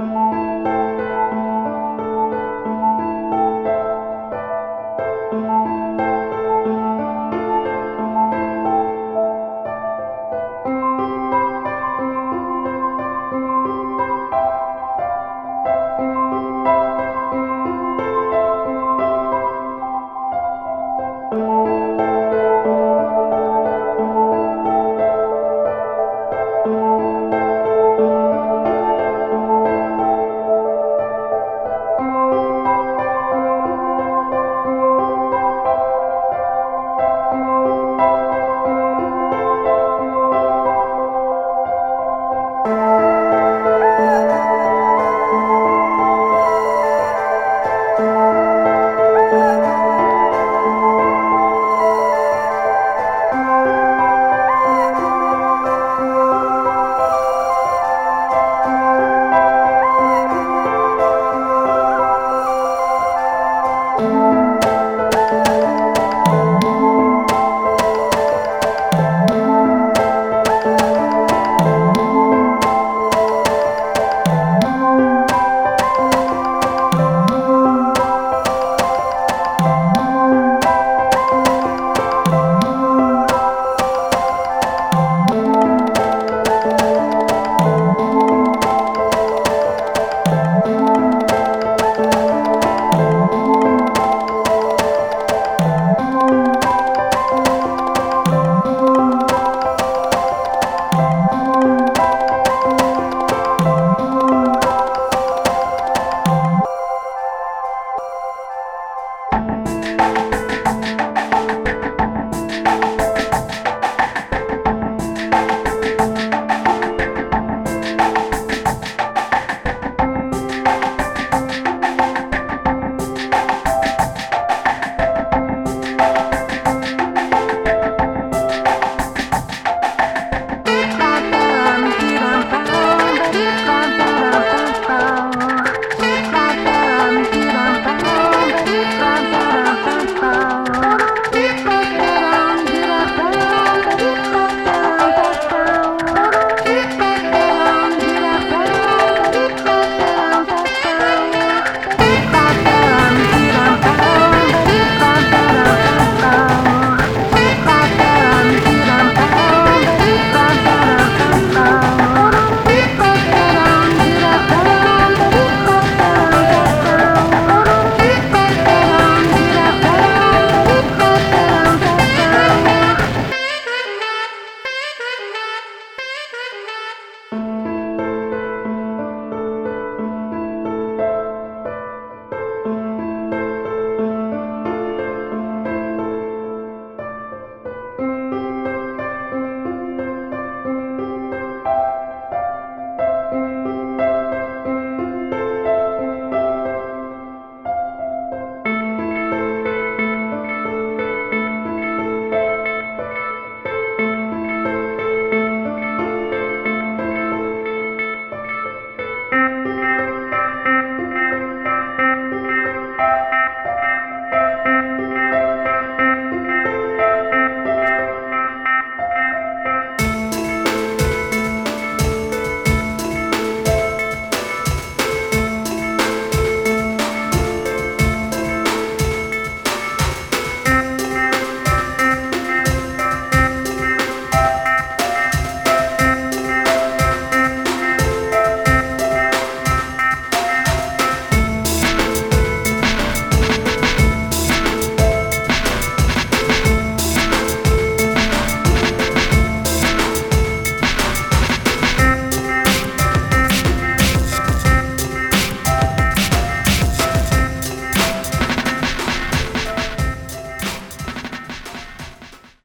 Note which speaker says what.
Speaker 1: Música